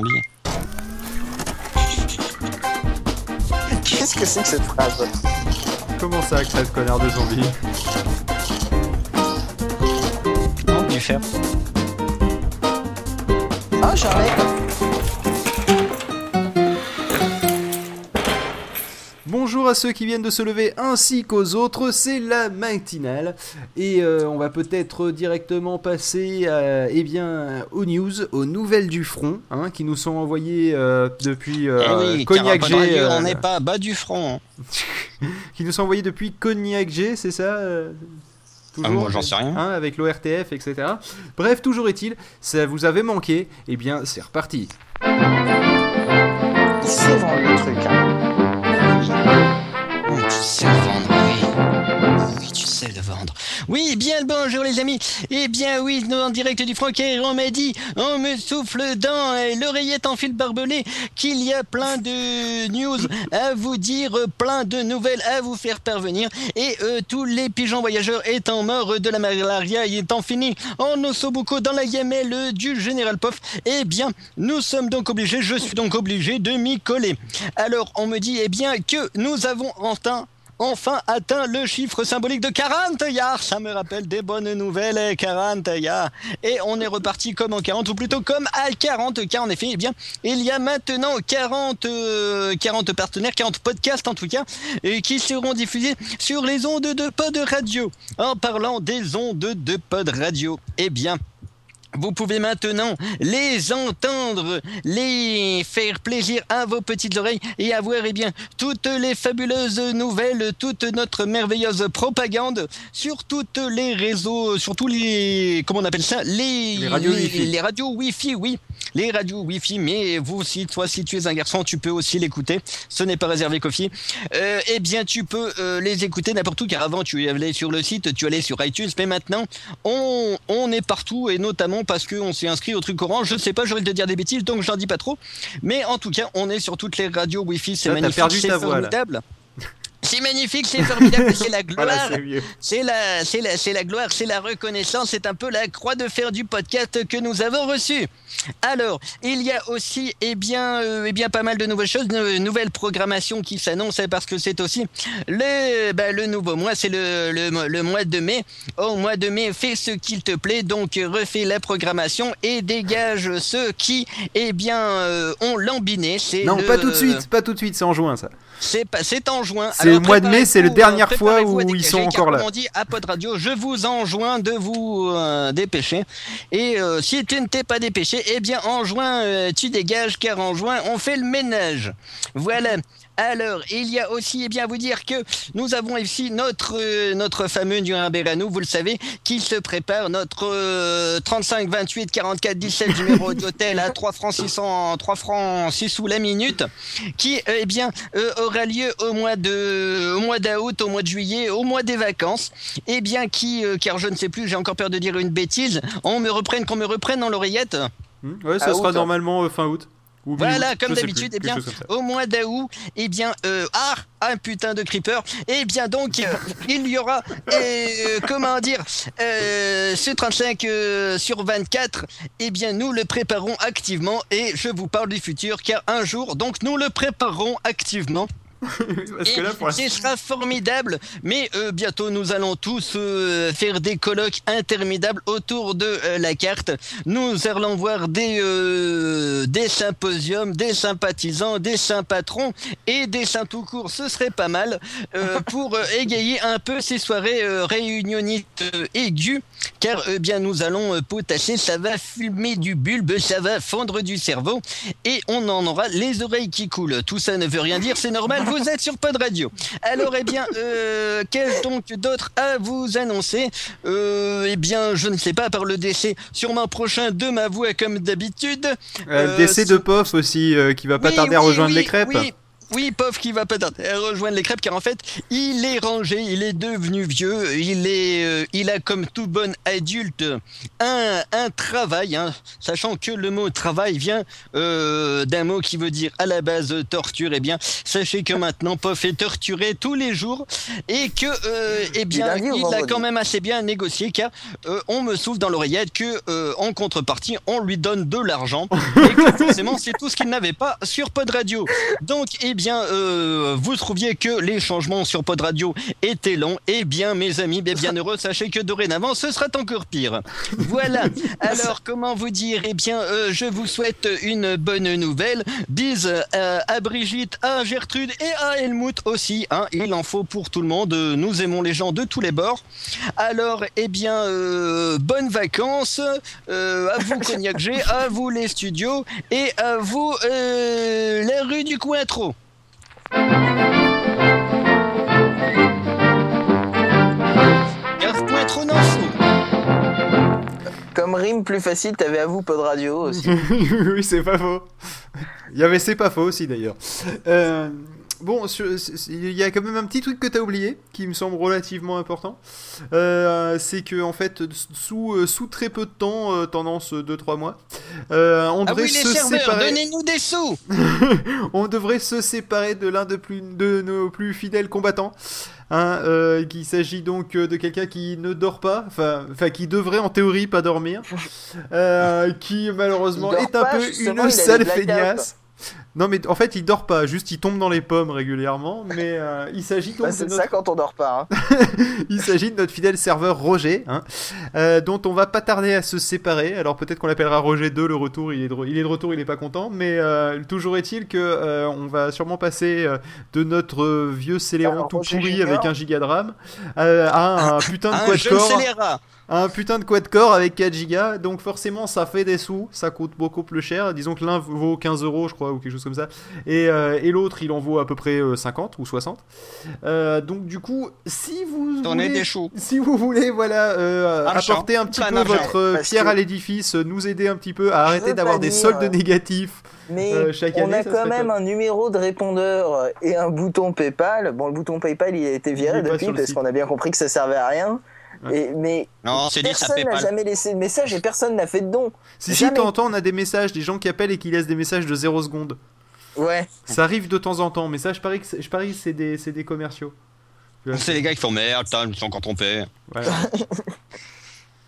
zombies. Qu'est-ce que c'est que cette phrase? Comment ça, crève connard de zombie? Non, du fer. Ah, Charlotte Bonjour à ceux qui viennent de se lever ainsi qu'aux autres, c'est la matinale et euh, on va peut-être directement passer euh, eh bien, aux news, aux nouvelles du front hein, qui nous sont envoyées euh, depuis Eh oui, Cognac G. Radio, euh, on n'est pas bas du front. hein. qui nous sont envoyées depuis Cognac G, c'est ça Ah, moi, j'en sais rien. hein, avec l'ORTF, etc. Bref, toujours est-il, ça vous avait manqué, et bien c'est reparti. Vendre le truc. Hein. Oui. Tu sais vendre. Oui, bien le bonjour les amis. Eh bien oui, nous en direct du Francaire, on m'a dit, on me souffle dans l'oreillette en fil barbelé qu'il y a plein de news à vous dire, plein de nouvelles à vous faire parvenir. Et euh, tous les pigeons voyageurs étant morts de la malaria et étant finis en ossobuco dans la gamelle du général Poff, eh bien, nous sommes donc obligés, je suis donc obligé de m'y coller. Alors, on me dit, eh bien, que nous avons enfin enfin atteint le chiffre symbolique de 40 yards. Ça me rappelle des bonnes nouvelles, eh, 40 yards. Et on est reparti comme en 40, ou plutôt comme à 40, car en effet, eh bien, il y a maintenant 40, euh, 40 partenaires, 40 podcasts en tout cas, qui seront diffusés sur les ondes de pod radio. En parlant des ondes de pod radio, eh bien, vous pouvez maintenant les entendre, les faire plaisir à vos petites oreilles et avoir eh bien toutes les fabuleuses nouvelles, toute notre merveilleuse propagande sur toutes les réseaux, sur tous les comment on appelle ça, les Les radios les, Wi-Fi. les radios Wi-Fi, oui, les radios Wi-Fi. Mais vous aussi, toi, si tu es un garçon, tu peux aussi l'écouter. Ce n'est pas réservé qu'aux filles. Euh, eh bien, tu peux euh, les écouter n'importe où, car avant tu allais sur le site, tu allais sur iTunes, mais maintenant on, on est partout et notamment parce qu'on s'est inscrit au truc orange. Je ne sais pas, j'aurais de dire des bêtises, donc j'en dis pas trop. Mais en tout cas, on est sur toutes les radios Wi-Fi, c'est magnifique, c'est là. C'est magnifique, c'est formidable, c'est la gloire. Voilà, c'est la, c'est la, c'est la gloire, c'est la reconnaissance, c'est un peu la croix de fer du podcast que nous avons reçu. Alors, il y a aussi, eh bien, euh, eh bien, pas mal de nouvelles choses, de nouvelles programmations qui s'annoncent parce que c'est aussi le, bah, le nouveau mois, c'est le, le, le mois de mai. Au mois de mai, fais ce qu'il te plaît, donc refais la programmation et dégage ceux qui, eh bien, euh, ont lambiné. Non, le- pas tout de suite, pas tout de suite, c'est en juin ça. C'est pas, c'est en juin. C'est le mois de mai, c'est la dernière euh, fois où ils sont encore là. On dit à Pod Radio, je vous enjoins de vous euh, dépêcher. Et euh, si tu ne t'es pas dépêché, eh bien en juin, euh, tu dégages, car en juin, on fait le ménage. Voilà. Alors, il y a aussi, eh bien, à vous dire que nous avons ici notre, euh, notre fameux Nuremberg à nous, vous le savez, qui se prépare, notre euh, 35 28 44 17 numéro d'hôtel à 3 francs 600, 3 francs 6 sous la minute, qui, euh, eh bien, euh, aura lieu au mois de, au mois d'août, au mois de juillet, au mois des vacances, eh bien, qui, euh, car je ne sais plus, j'ai encore peur de dire une bêtise, on me reprenne, qu'on me reprenne dans l'oreillette? Hmm ouais, ça À sera août. normalement euh, fin août. Voilà, comme d'habitude, eh bien, au mois d'août, eh bien, euh, ah, un putain de creeper, eh bien donc, euh, il y aura, euh, comment dire, euh, ce 35 euh, sur 24, eh bien, nous le préparons activement et je vous parle du futur car un jour, donc, nous le préparons activement. Parce que là, pour ce sera formidable, mais euh, bientôt nous allons tous euh, faire des colloques interminables autour de euh, la carte. Nous allons voir des, euh, des symposiums, des sympathisants, des saints patrons et des saints tout court. Ce serait pas mal euh, pour euh, égayer un peu ces soirées euh, réunionnistes euh, aiguës, car euh, bien nous allons euh, potasser, ça va fumer du bulbe, ça va fondre du cerveau et on en aura les oreilles qui coulent. Tout ça ne veut rien dire, c'est normal, vous êtes sur Pod Radio. Alors, eh bien, euh, qu'est-ce donc d'autre à vous annoncer euh, Eh bien, je ne sais pas, par le décès sûrement prochain de ma voix comme d'habitude. Euh, euh, décès ce- de Poff aussi, euh, qui va pas Oui, tarder à oui, rejoindre oui, les crêpes. Oui. Oui, Pof qui va à rejoindre les crêpes car en fait, il est rangé, il est devenu vieux, il est, euh, il a comme tout bon adulte un, un travail, hein, sachant que le mot travail vient euh, d'un mot qui veut dire à la base torture. Eh bien, sachez que maintenant Pof est torturé tous les jours et que, euh, eh bien, il a quand même assez bien négocié car euh, on me souffle dans l'oreillette que euh, en contrepartie, on lui donne de l'argent et que forcément c'est tout ce qu'il n'avait pas sur Pod Radio. Donc, eh bien, euh, vous trouviez que les changements sur Pod Radio étaient longs. Eh bien, mes amis, bien, bien heureux, sachez que dorénavant, ce sera encore pire. Voilà. Alors, comment vous dire? Eh bien, euh, je vous souhaite une bonne nouvelle. Bise euh, à Brigitte, à Gertrude et à Helmut aussi. Hein, il en faut pour tout le monde. Nous aimons les gens de tous les bords. Alors, eh bien, euh, bonnes vacances. À vous, Cognac G, à vous, les studios, et à vous, la rue du Cointreau. Comme rime plus facile, t'avais à vous, Pod Radio aussi. oui, c'est pas faux. Il y avait c'est pas faux aussi d'ailleurs. Euh, bon, il y a quand même un petit truc que t'as oublié qui me semble relativement important. Euh, c'est que en fait, sous, euh, sous très peu de temps, euh, tendance 2-3 mois, euh, on Ah devrait oui, les se serveurs, séparer. donnez-nous des sous on devrait se séparer de l'un de, plus- de nos plus fidèles combattants. Hein, euh, qu'il s'agit donc de quelqu'un qui ne dort pas, enfin, qui devrait en théorie pas dormir, euh, qui malheureusement est un pas, peu une sale feignasse. Non mais en fait il dort pas, juste il tombe dans les pommes régulièrement, mais euh, il s'agit donc Bah, de c'est notre ça quand on dort pas. hein. il s'agit de notre fidèle serveur Roger, hein, euh, dont on va pas tarder à se séparer. Alors peut-être qu'on l'appellera Roger 2, le retour, il est de, il est de retour, il est pas content, mais euh, toujours est-il que euh, on va sûrement passer euh, de notre vieux scéléron Alors, tout Roger pourri Junior. avec un giga de RAM euh, à un putain de Un jeune quad-core, scélérat un putain de quad-core avec 4 gigas. Donc forcément ça fait des sous, ça coûte beaucoup plus cher. Disons que l'un vaut 15 euros, je crois, ou quelque chose comme ça, et, euh, et l'autre il en vaut à peu près euh, 50 ou 60. Euh, donc du coup, si vous voulez- des si vous voulez, voilà, euh, Argent. apporter un petit peu votre euh, pierre que- à l'édifice, euh, nous aider un petit peu à arrêter d'avoir des soldes euh, négatifs. Mais Euh, chaque on année, a quand même top. un numéro de répondeur et un bouton PayPal. Bon, le bouton PayPal, il a été viré depuis parce qu'on a bien compris que ça servait à rien. Et, mais Non, personne n'a jamais laissé de message et personne n'a fait de don. Si, si, de Jamais. temps en temps, on a des messages, des gens qui appellent et qui laissent des messages de 0 secondes. Ouais. Ça arrive de temps en temps, mais ça, je parie que c'est- je parie que c'est des, c'est des commerciaux. C'est les gars qui font merde, putain, ils me sont encore trompés. Voilà.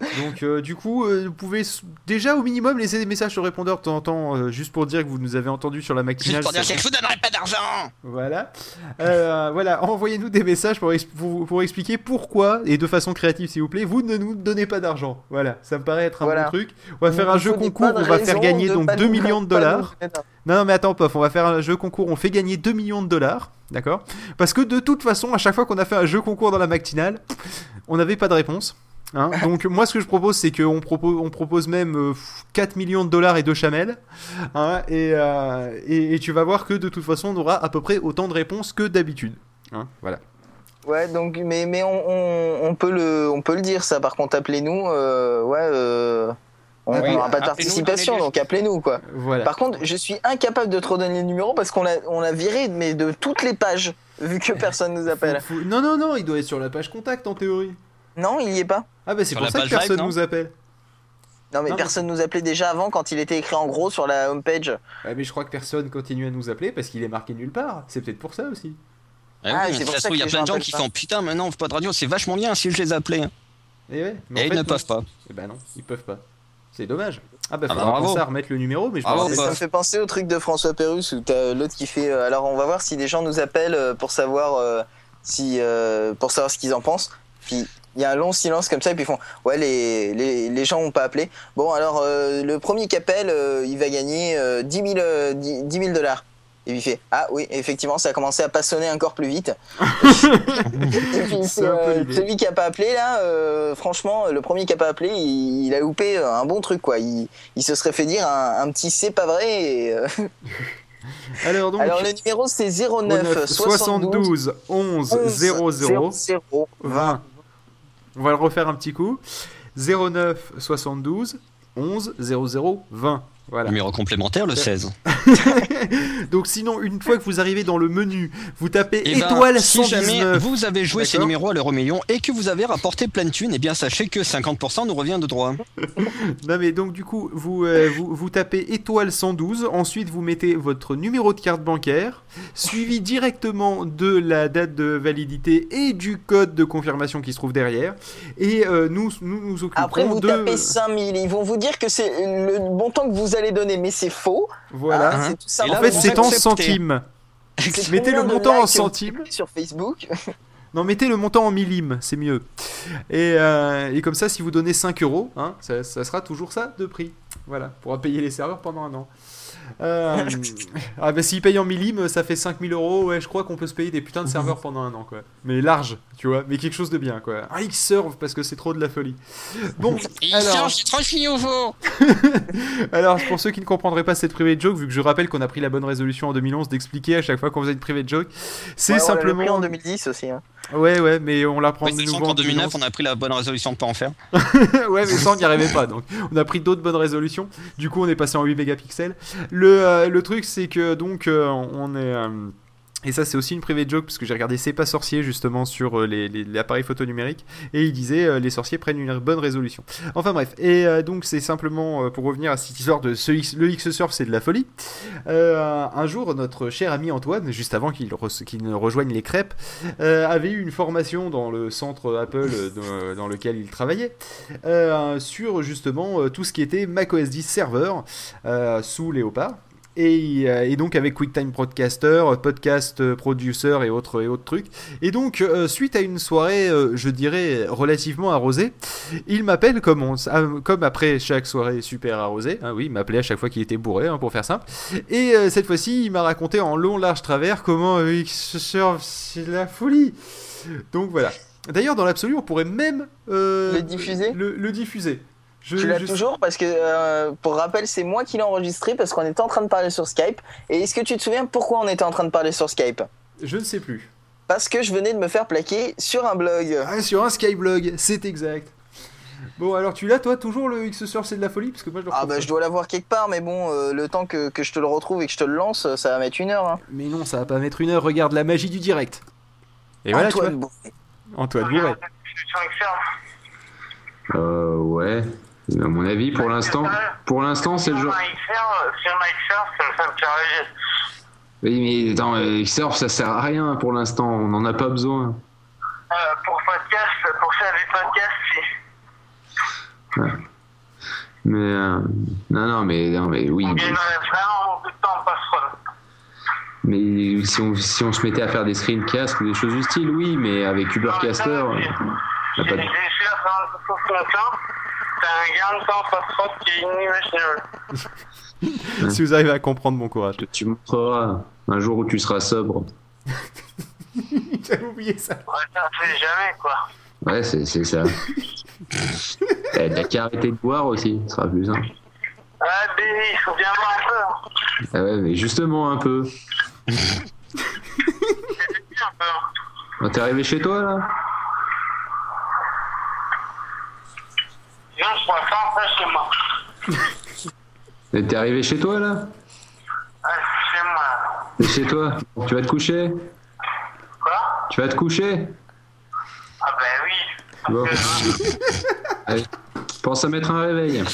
Donc, euh, du coup, euh, vous pouvez déjà au minimum laisser des messages sur le répondeur de temps en temps, euh, juste pour dire que vous nous avez entendu sur la Juste matinale. pour dire que je vous donnerai pas d'argent Voilà. Euh, voilà, envoyez-nous des messages pour, ex- pour, pour expliquer pourquoi, et de façon créative s'il vous plaît, vous ne nous donnez pas d'argent. Voilà, ça me paraît être un Voilà. bon truc. On va faire un jeu concours, on va faire gagner donc pas 2 nous- millions de dollars. Non, non, mais attends, Pof, on va faire un jeu concours, on fait gagner 2 millions de dollars, d'accord? Parce que de toute façon, à chaque fois qu'on a fait un jeu concours dans la matinale, on n'avait pas de réponse. Hein. Donc moi ce que je propose c'est qu'on propose, on propose même euh, 4 millions de dollars et 2 chamelles hein, et, euh, et, et tu vas voir que de toute façon on aura à peu près autant de réponses que d'habitude. hein. voilà. Ouais, donc, mais, mais on, on, on peut le, on peut le dire, ça. Par contre, appelez-nous. euh, ouais, euh, on Ah oui, n'aura pas de participation, donc appelez-nous, quoi. Voilà. Par contre, je suis incapable de te redonner le numéro parce qu'on l'a, on l'a viré, mais de toutes les pages, vu que personne nous appelle. Faut- Non, non, non, il doit être sur la page contact en théorie. Non, il y est pas. Ah bah c'est pour ça que personne nous appelle. Non, mais Non, personne nous appelait déjà avant quand il était écrit en gros sur la homepage. Ouais, mais je crois que personne continue à nous appeler parce qu'il est marqué nulle part. C'est peut-être pour ça aussi. Ah Ah, oui, c'est de pour toute ça façon, il y a plein de gens qui appellent font putain, maintenant, pas de radio, c'est vachement bien si je les appelais. Et ouais, mais en Et ils fait, ne non. peuvent pas. Eh ben non, ils peuvent pas. C'est dommage. Ah bah Ah bah, faudra penser à remettre le numéro, mais je rappelle ça bah. me fait penser au truc de François Pérus où t'as l'autre qui fait. euh, alors on va voir si des gens nous appellent euh, pour savoir euh, si euh, pour savoir ce qu'ils en pensent. Puis il y a un long silence comme ça et puis ils font ouais les, les, les gens ont pas appelé. Bon alors euh, le premier qui appelle euh, il va gagner euh, 10 000 euh, 10 10 000 dollars. Et puis il fait ah oui effectivement ça a commencé à pas sonner encore plus vite. et puis euh, celui qui a pas appelé là euh, franchement le premier qui a pas appelé il, il a loupé un bon truc quoi. Il, il se serait fait dire un, un petit c'est pas vrai. Et, euh, Alors donc, alors le numéro c'est 09 09 72 72 11 00 00 20. On va le refaire un petit coup. 09 72 11 00 20. Voilà. Numéro complémentaire, le 16. Donc sinon, une fois que vous arrivez dans le menu, vous tapez Et ben, étoile si jamais 119. vous avez joué ces numéros à l'euro million et que vous avez rapporté plein de thunes, eh bien sachez que 50% nous revient de droit. Non mais donc du coup, vous, euh, vous, vous tapez étoile 112, ensuite vous mettez votre numéro de carte bancaire, suivi directement de la date de validité et du code de confirmation qui se trouve derrière, et euh, nous, nous nous occupons Après, vous de... tapez 5000. Ils vont vous dire que c'est le montant que vous allez donner, mais c'est faux. Voilà. Hein, tout là, en fait, c'est en centimes. Mettez le montant en centimes. Sur Facebook. Non, mettez le montant en millimes, c'est mieux. Et, euh, et comme ça, si vous donnez 5 euros, hein, ça, ça sera toujours ça de prix. Voilà, pour payer les serveurs pendant un an. Euh, ah bah s'ils payent en millimes, ça fait 5000 euros. Ouais, je crois qu'on peut se payer des putains de serveurs pendant un an, quoi. Mais large, tu vois, mais quelque chose de bien, quoi. Un X-Serve parce que c'est trop de la folie. Bon, alors, c'est trop nouveau alors pour ceux qui ne comprendraient pas cette private joke, vu que je rappelle qu'on a pris la bonne résolution en 2011 d'expliquer à chaque fois qu'on faisait une private joke, c'est Ouais, on pris simplement. en 2010 aussi. hein. Ouais, ouais, mais on la prend de nouveau en 2009, 2011. on a pris la bonne résolution de pas en faire. ouais, mais ça, on n'y arrivait pas. Donc, on a pris d'autres bonnes résolutions. Du coup, on est passé en 8 mégapixels. Le, euh, le truc, c'est que donc, euh, on est. et ça, c'est aussi une private joke parce que j'ai regardé C'est pas sorcier justement sur euh, les, l'appareil photo numérique et il disait euh, les sorciers prennent une bonne résolution. Enfin bref, et euh, donc c'est simplement euh, pour revenir à cette histoire de ce X, le X-Surf, c'est de la folie. Un jour, notre cher ami Antoine, juste avant qu'il ne rejoigne les crêpes, avait eu une formation dans le centre Apple dans, lequel il travaillait sur justement tout ce qui était macOS 10 Server euh, sous Léopard. Et, euh, et donc avec QuickTime Broadcaster, Podcast euh, Producer et autres, et autres trucs. Et donc, euh, suite à une soirée, euh, je dirais, relativement arrosée, il m'appelle comme, on, comme après chaque soirée super arrosée. hein, oui, il m'appelait à chaque fois qu'il était bourré, hein, pour faire simple. Et euh, cette fois-ci, il m'a raconté en long, large travers comment euh, X-Serve, c'est la folie. Donc voilà. D'ailleurs, dans l'absolu, on pourrait même euh, Le diffuser le, le diffuser. Je, Tu l'as je- toujours parce que, euh, pour rappel, c'est moi qui l'ai enregistré parce qu'on était en train de parler sur Skype. Et est-ce que tu te souviens pourquoi on était en train de parler sur Skype? Je ne sais plus. Parce que je venais de me faire plaquer sur un blog. Ah, sur un Skyblog, c'est exact. Bon, alors tu l'as, toi, toujours le X-Surf, c'est de la folie? Parce que moi, je le Ah bah pas. je dois l'avoir quelque part, mais bon, euh, le temps que, que je te le retrouve et que je te le lance, ça va mettre une heure. Hein. Mais non, ça va pas mettre une heure, regarde la magie du direct. Et voilà, tu vois. Bourret. Antoine Bourret. Euh, ouais. À mon avis, pour l'instant, pour l'instant, c'est le genre. Rêver. Oui, mais attends, euh, Surf, ça sert à rien pour l'instant. On n'en a pas besoin. Euh, pour podcast, pour faire des podcasts, si. Mais euh, non, non, mais non, mais oui. On gagnerait vraiment beaucoup de temps en passerelle. Mais si on, si on se mettait à faire des screencasts ou des choses du style, oui. Mais avec Ubercaster, euh, on n'a pas de- un gain de temps passerelle qui est inimaginable. Si vous arrivez à comprendre mon courage. tu montreras un jour où tu seras sobre. J'avais oublié ça. Ouais, ça fait jamais, quoi. Ouais, c'est c'est ça. Eh, T'as qu'à arrêter de boire aussi, ce sera plus simple. Ah, Béni, il faut bien voir un peu. hein. Ah ouais, mais justement un peu. Un peu. Oh, T'es arrivé chez toi là Sinon, je pourrais faire un peu chez moi. Et T'es arrivé chez toi là? Ouais, chez moi. T'es chez toi Tu vas te coucher? Quoi? Tu vas te coucher? Ah, ben oui. Bon. Allez, pense à mettre un réveil.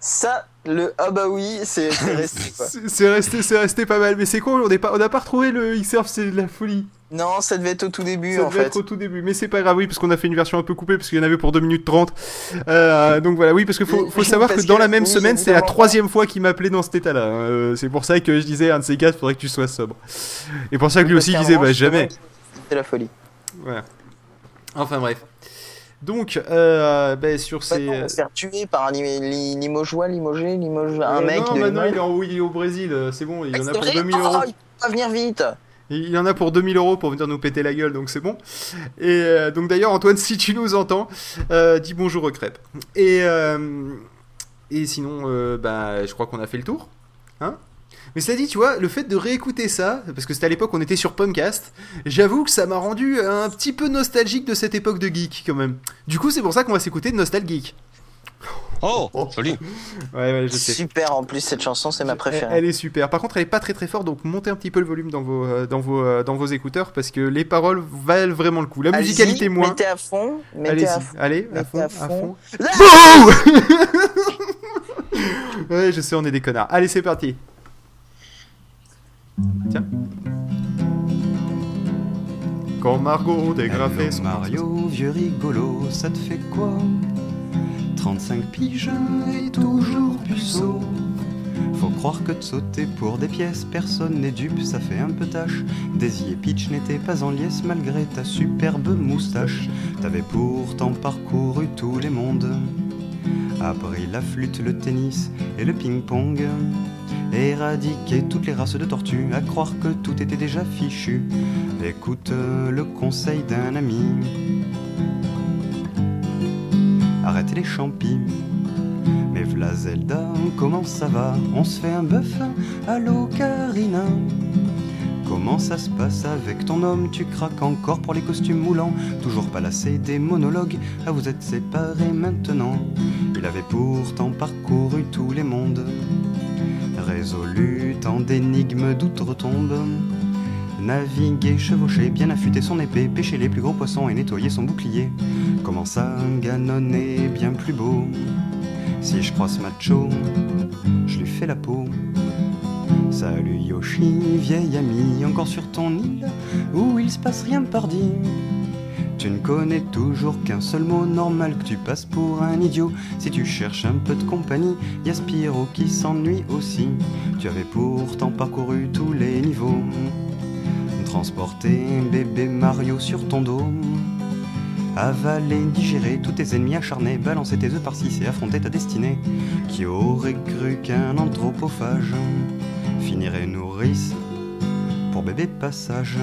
Ça, le ah bah oui, c'est resté quoi. C'est c'est resté, c'est resté pas mal. Mais c'est con, on n'est pas, on n'a pas retrouvé le X-Surf, c'est de la folie. Non, ça devait être au tout début Ça en devait fait. être au tout début, mais c'est pas grave, oui, parce qu'on a fait une version un peu coupée, parce qu'il y en avait pour 2 minutes 30. Euh, donc voilà, oui, parce qu'il faut, faut savoir que dans la même oui, semaine, c'est la troisième fois qu'il m'appelait dans cet état-là. hein. Euh, c'est pour ça que je disais, un de ces quatre, faudrait que tu sois sobre. Et pour ça que lui aussi, disait, bah jamais. C'est la folie. Voilà. Enfin bref. Donc, euh, bah, sur ces. Maintenant, on va se faire tuer par un lim- li- limogeois, limogé, limoge, un Euh, mec. non, de maintenant Limoges. il est, en- il est au Brésil, c'est bon, il y en a pour vrai 2000 Oh, euros. il peut pas venir vite. Il en a pour 2000 euros pour venir nous péter la gueule, donc c'est bon. Et euh, donc d'ailleurs, Antoine, si tu nous entends, euh, dis bonjour aux crêpes. Et, euh, et sinon, bah, je crois qu'on a fait le tour. Hein mais cela dit, tu vois, le fait de réécouter ça, parce que c'était à l'époque on était sur Pumpcast, j'avoue que ça m'a rendu un petit peu nostalgique de cette époque de geek quand même. Du coup, c'est pour ça qu'on va s'écouter de Nostalgeek. Oh, joli. Ouais, ouais, je sais. Super en plus cette chanson, c'est ma préférée. elle est super. Par contre, elle est pas très très forte, donc montez un petit peu le volume dans vos, euh, dans vos, euh, dans vos écouteurs parce que les paroles valent vraiment le coup. La musicalité moins. Mettez à fond, mettez à fond. allez, à fond, à à fond. fond. Ouais, je sais, on est des connards. Allez, c'est parti. Tiens. Quand Margot dégrafait son Mario, vieux rigolo, ça te fait quoi? 35 piges et toujours puceau. Faut croire que de sauter pour des pièces, personne n'est dupe, ça fait un peu tâche. Daisy et Peach n'étaient pas en liesse malgré ta superbe moustache. T'avais pourtant parcouru tous les mondes. Appris la flûte, le tennis et le ping-pong. Éradiqué toutes les races de tortues, à croire que tout était déjà fichu. Écoute le conseil d'un ami. Arrêtez les champis. Mais v'là Zelda, comment ça va? On se fait un bœuf Allô Karina. Comment ça se passe avec ton homme? Tu craques encore pour les costumes moulants. Toujours pas lassé des monologues. Ah vous êtes séparés maintenant. Il avait pourtant parcouru tous les mondes. Résolu tant d'énigmes d'outre-tombe. Naviguer, chevaucher, bien affûter son épée, pêcher les plus gros poissons et nettoyer son bouclier. Comment ça, ganonner bien plus beau Si je croise Macho, je lui fais la peau. Salut Yoshi, vieil ami, encore sur ton île où il se passe rien pardi. Tu ne connais toujours qu'un seul mot normal que tu passes pour un idiot. Si tu cherches un peu de compagnie, y a Spyro qui s'ennuie aussi. Tu avais pourtant parcouru tous les niveaux. Transporter bébé Mario sur ton dos. Avaler, digérer tous tes ennemis acharnés, balancer tes œufs par-ci et affronter ta destinée. Qui aurait cru qu'un anthropophage finirait nourrice pour bébé passage?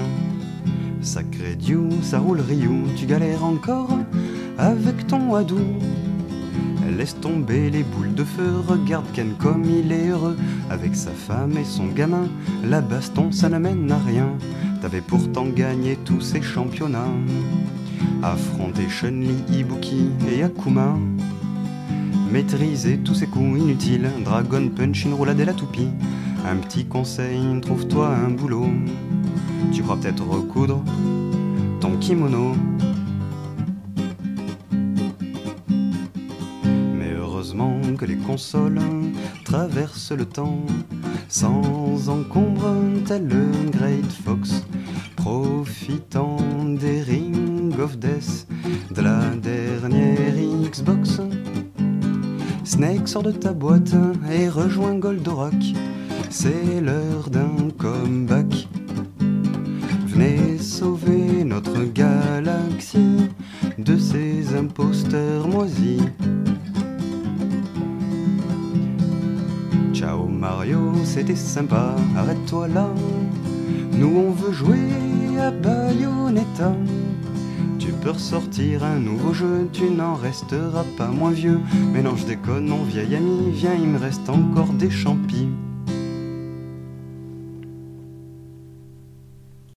Sacré Dieu, ça roule Ryu, tu galères encore avec ton Hadou. Laisse tomber les boules de feu, regarde Ken comme il est heureux avec sa femme et son gamin. La baston, ça ne mène à rien. T'avais pourtant gagné tous ces championnats. Affronter Chun-Li, Ibuki et Akuma. Maîtriser tous ces coups inutiles, Dragon Punch, une roulade et la toupie. Un petit conseil, trouve-toi un boulot. Tu crois peut-être recoudre ton kimono. Mais heureusement que les consoles traversent le temps sans encombre, tel le Great Fox, profitant des Of Death de la dernière Xbox. Snake sort de ta boîte et rejoint Goldorak. C'est l'heure d'un comeback. Venez sauver notre galaxie de ces imposteurs moisis. Ciao Mario, c'était sympa, arrête-toi là. Nous on veut jouer à Bayonetta. Peux ressortir un nouveau jeu, tu n'en resteras pas moins vieux. Mais non, je mon vieil ami, viens, il me reste encore des champis.